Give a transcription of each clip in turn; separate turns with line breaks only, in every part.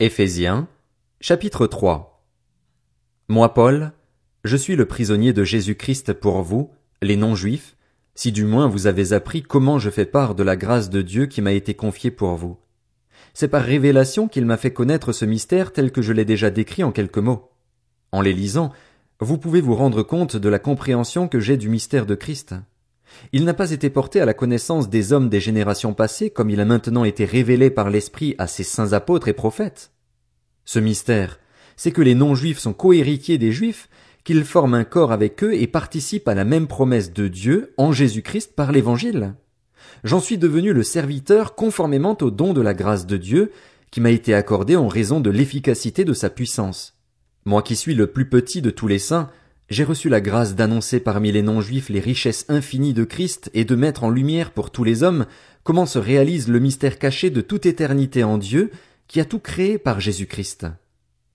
Éphésiens, chapitre 3 Moi Paul, je suis le prisonnier de Jésus-Christ pour vous, les non-juifs, si du moins vous avez appris comment je fais part de la grâce de Dieu qui m'a été confiée pour vous. C'est par révélation qu'il m'a fait connaître ce mystère tel que je l'ai déjà décrit en quelques mots. En les lisant, vous pouvez vous rendre compte de la compréhension que j'ai du mystère de Christ. Il n'a pas été porté à la connaissance des hommes des générations passées comme il a maintenant été révélé par l'Esprit à ses saints apôtres et prophètes. Ce mystère, c'est que les non-juifs sont cohéritiers des juifs, qu'ils forment un corps avec eux et participent à la même promesse de Dieu en Jésus-Christ par l'Évangile. J'en suis devenu le serviteur conformément au don de la grâce de Dieu qui m'a été accordé en raison de l'efficacité de sa puissance. Moi qui suis le plus petit de tous les saints, j'ai reçu la grâce d'annoncer parmi les non-juifs les richesses infinies de Christ et de mettre en lumière pour tous les hommes comment se réalise le mystère caché de toute éternité en Dieu qui a tout créé par Jésus-Christ.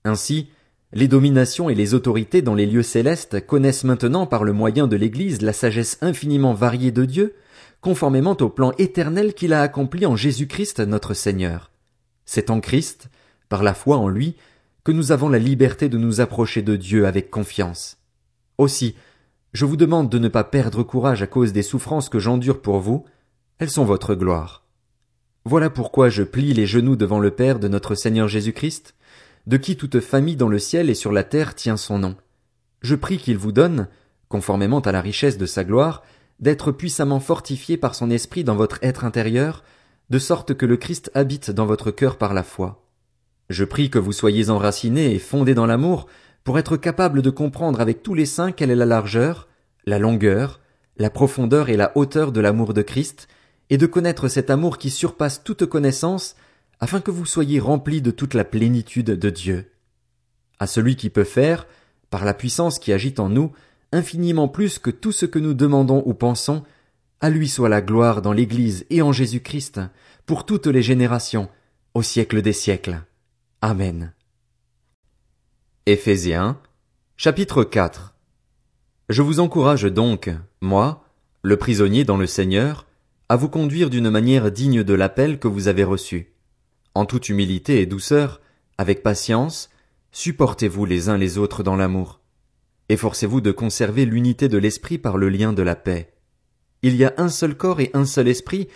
Ainsi, les dominations et les autorités dans les lieux célestes connaissent maintenant par le moyen de l'Église la sagesse infiniment variée de Dieu, conformément au plan éternel qu'il a accompli en Jésus-Christ notre Seigneur. C'est en Christ, par la foi en lui, que nous avons la liberté de nous approcher de Dieu avec confiance. Aussi, je vous demande de ne pas perdre courage à cause des souffrances que j'endure pour vous, elles sont votre gloire. Voilà pourquoi je plie les genoux devant le Père de notre Seigneur Jésus-Christ, de qui toute famille dans le ciel et sur la terre tient son nom. Je prie qu'il vous donne, conformément à la richesse de sa gloire, d'être puissamment fortifié par son esprit dans votre être intérieur, de sorte que le Christ habite dans votre cœur par la foi. Je prie que vous soyez enracinés et fondés dans l'amour, pour être capable de comprendre avec tous les saints quelle est la largeur, la longueur, la profondeur et la hauteur de l'amour de Christ, et de connaître cet amour qui surpasse toute connaissance, afin que vous soyez remplis de toute la plénitude de Dieu. À celui qui peut faire, par la puissance qui agite en nous, infiniment plus que tout ce que nous demandons ou pensons, à lui soit la gloire dans l'Église et en Jésus Christ, pour toutes les générations, au siècle des siècles. Amen. Éphésiens, chapitre 4 Je vous encourage donc, moi, le prisonnier dans le Seigneur, à vous conduire d'une manière digne de l'appel que vous avez reçu. En toute humilité et douceur, avec patience, supportez-vous les uns les autres dans l'amour. Efforcez-vous de conserver l'unité de l'esprit par le lien de la paix. Il y a un seul corps et un seul esprit,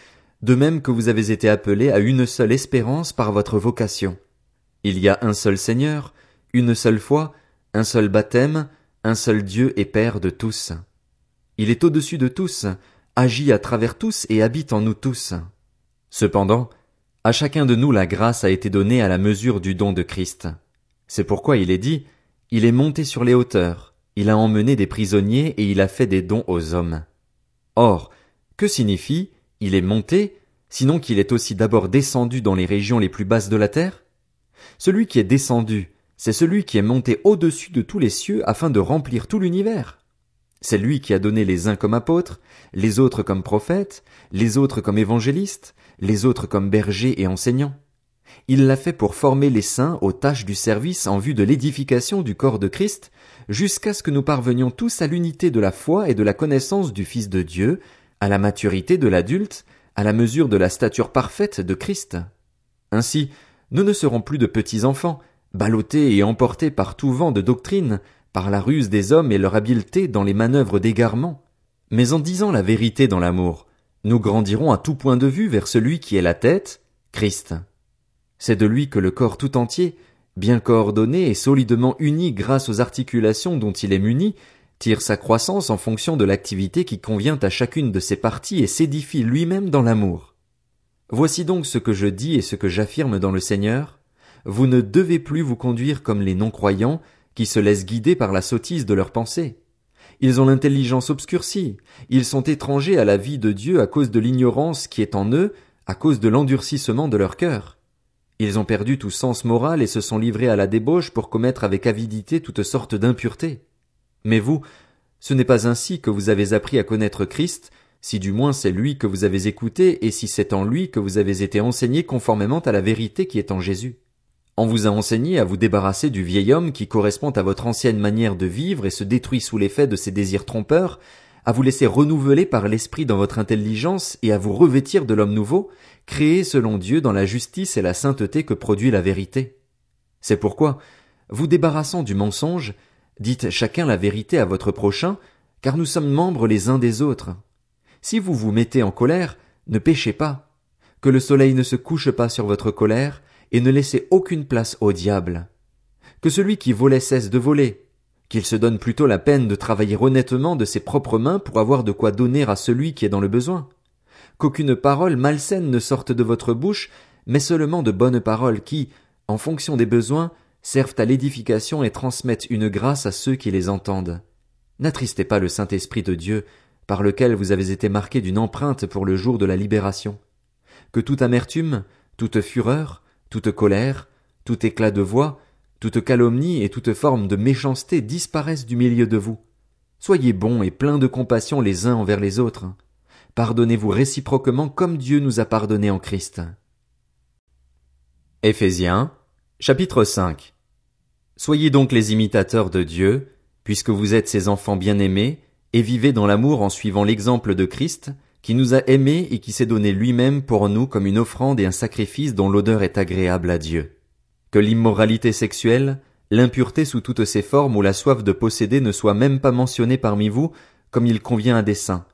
de même que vous avez été appelés à une seule espérance par votre vocation. Il y a un seul Seigneur, une seule foi, un seul baptême, un seul Dieu et Père de tous. Il est au-dessus de tous, agit à travers tous et habite en nous tous. Cependant, à chacun de nous la grâce a été donnée à la mesure du don de Christ. C'est pourquoi il est dit, il est monté sur les hauteurs, il a emmené des prisonniers et il a fait des dons aux hommes. Or, que signifie il est monté, sinon qu'il est aussi d'abord descendu dans les régions les plus basses de la terre? Celui qui est descendu c'est celui qui est monté au-dessus de tous les cieux afin de remplir tout l'univers. C'est lui qui a donné les uns comme apôtres, les autres comme prophètes, les autres comme évangélistes, les autres comme bergers et enseignants. Il l'a fait pour former les saints aux tâches du service en vue de l'édification du corps de Christ, jusqu'à ce que nous parvenions tous à l'unité de la foi et de la connaissance du Fils de Dieu, à la maturité de l'adulte, à la mesure de la stature parfaite de Christ. Ainsi, nous ne serons plus de petits enfants, ballottés et emportés par tout vent de doctrine, par la ruse des hommes et leur habileté dans les manœuvres d'égarement. Mais en disant la vérité dans l'amour, nous grandirons à tout point de vue vers celui qui est la tête, Christ. C'est de lui que le corps tout entier, bien coordonné et solidement uni grâce aux articulations dont il est muni, tire sa croissance en fonction de l'activité qui convient à chacune de ses parties et s'édifie lui-même dans l'amour. Voici donc ce que je dis et ce que j'affirme dans le Seigneur, vous ne devez plus vous conduire comme les non-croyants qui se laissent guider par la sottise de leurs pensées. Ils ont l'intelligence obscurcie, ils sont étrangers à la vie de Dieu à cause de l'ignorance qui est en eux, à cause de l'endurcissement de leur cœur. Ils ont perdu tout sens moral et se sont livrés à la débauche pour commettre avec avidité toutes sortes d'impuretés. Mais vous, ce n'est pas ainsi que vous avez appris à connaître Christ, si du moins c'est lui que vous avez écouté et si c'est en lui que vous avez été enseigné conformément à la vérité qui est en Jésus. On vous a enseigné à vous débarrasser du vieil homme qui correspond à votre ancienne manière de vivre et se détruit sous l'effet de ses désirs trompeurs, à vous laisser renouveler par l'esprit dans votre intelligence et à vous revêtir de l'homme nouveau, créé selon Dieu dans la justice et la sainteté que produit la vérité. C'est pourquoi, vous débarrassant du mensonge, dites chacun la vérité à votre prochain, car nous sommes membres les uns des autres. Si vous vous mettez en colère, ne péchez pas. Que le soleil ne se couche pas sur votre colère, et ne laissez aucune place au diable. Que celui qui volait cesse de voler, qu'il se donne plutôt la peine de travailler honnêtement de ses propres mains pour avoir de quoi donner à celui qui est dans le besoin. Qu'aucune parole malsaine ne sorte de votre bouche, mais seulement de bonnes paroles qui, en fonction des besoins, servent à l'édification et transmettent une grâce à ceux qui les entendent. N'attristez pas le Saint-Esprit de Dieu, par lequel vous avez été marqué d'une empreinte pour le jour de la libération. Que toute amertume, toute fureur, toute colère, tout éclat de voix, toute calomnie et toute forme de méchanceté disparaissent du milieu de vous. Soyez bons et pleins de compassion les uns envers les autres. Pardonnez-vous réciproquement comme Dieu nous a pardonné en Christ. Éphésiens, chapitre 5 Soyez donc les imitateurs de Dieu, puisque vous êtes ses enfants bien-aimés, et vivez dans l'amour en suivant l'exemple de Christ, qui nous a aimés et qui s'est donné lui-même pour nous comme une offrande et un sacrifice dont l'odeur est agréable à Dieu que l'immoralité sexuelle, l'impureté sous toutes ses formes ou la soif de posséder ne soient même pas mentionnées parmi vous comme il convient à des saints.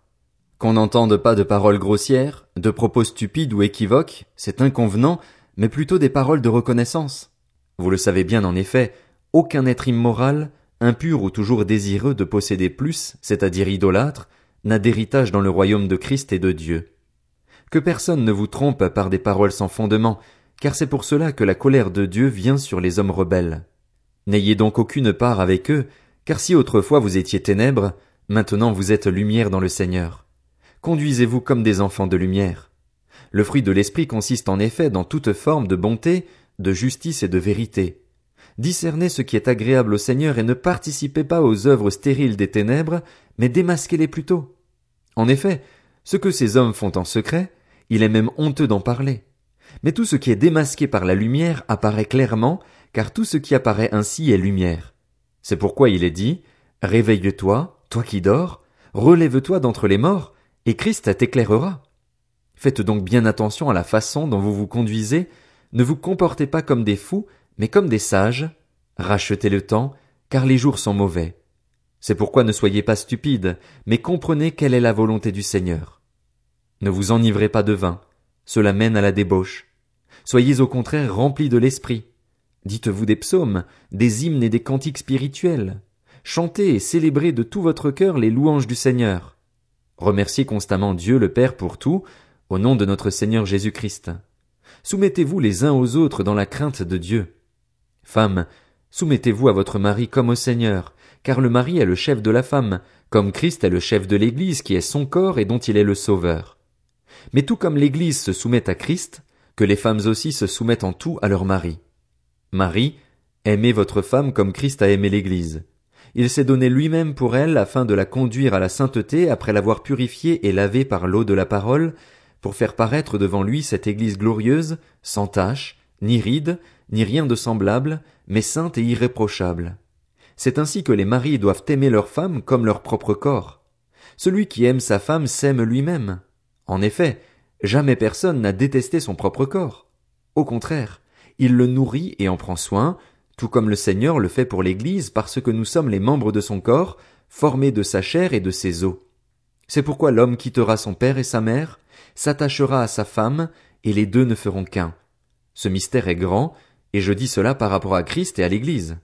Qu'on n'entende pas de paroles grossières, de propos stupides ou équivoques, c'est inconvenant, mais plutôt des paroles de reconnaissance. Vous le savez bien en effet, aucun être immoral, impur ou toujours désireux de posséder plus, c'est-à-dire idolâtre, n'a d'héritage dans le royaume de Christ et de Dieu. Que personne ne vous trompe par des paroles sans fondement, car c'est pour cela que la colère de Dieu vient sur les hommes rebelles. N'ayez donc aucune part avec eux, car si autrefois vous étiez ténèbres, maintenant vous êtes lumière dans le Seigneur. Conduisez-vous comme des enfants de lumière. Le fruit de l'esprit consiste en effet dans toute forme de bonté, de justice et de vérité. Discernez ce qui est agréable au Seigneur et ne participez pas aux œuvres stériles des ténèbres, mais démasquez-les plutôt. En effet, ce que ces hommes font en secret, il est même honteux d'en parler. Mais tout ce qui est démasqué par la lumière apparaît clairement, car tout ce qui apparaît ainsi est lumière. C'est pourquoi il est dit, Réveille-toi, toi qui dors, relève-toi d'entre les morts, et Christ t'éclairera. Faites donc bien attention à la façon dont vous vous conduisez, ne vous comportez pas comme des fous, mais comme des sages, rachetez le temps, car les jours sont mauvais. C'est pourquoi ne soyez pas stupides, mais comprenez quelle est la volonté du Seigneur. Ne vous enivrez pas de vin, cela mène à la débauche. Soyez au contraire remplis de l'esprit. Dites-vous des psaumes, des hymnes et des cantiques spirituels. Chantez et célébrez de tout votre cœur les louanges du Seigneur. Remerciez constamment Dieu le Père pour tout, au nom de notre Seigneur Jésus Christ. Soumettez-vous les uns aux autres dans la crainte de Dieu. Femmes, soumettez-vous à votre mari comme au Seigneur, car le mari est le chef de la femme, comme Christ est le chef de l'Église qui est son corps et dont il est le Sauveur. Mais tout comme l'Église se soumet à Christ, que les femmes aussi se soumettent en tout à leur mari. Marie, aimez votre femme comme Christ a aimé l'Église. Il s'est donné lui-même pour elle afin de la conduire à la sainteté après l'avoir purifiée et lavée par l'eau de la parole, pour faire paraître devant lui cette Église glorieuse, sans tache, ni ride, ni rien de semblable, mais sainte et irréprochable. C'est ainsi que les maris doivent aimer leur femme comme leur propre corps. Celui qui aime sa femme s'aime lui-même. En effet, jamais personne n'a détesté son propre corps. Au contraire, il le nourrit et en prend soin, tout comme le Seigneur le fait pour l'Église parce que nous sommes les membres de son corps, formés de sa chair et de ses os. C'est pourquoi l'homme quittera son père et sa mère, s'attachera à sa femme, et les deux ne feront qu'un. Ce mystère est grand, et je dis cela par rapport à Christ et à l'Église.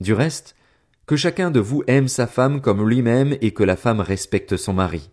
Du reste, que chacun de vous aime sa femme comme lui-même et que la femme respecte son mari.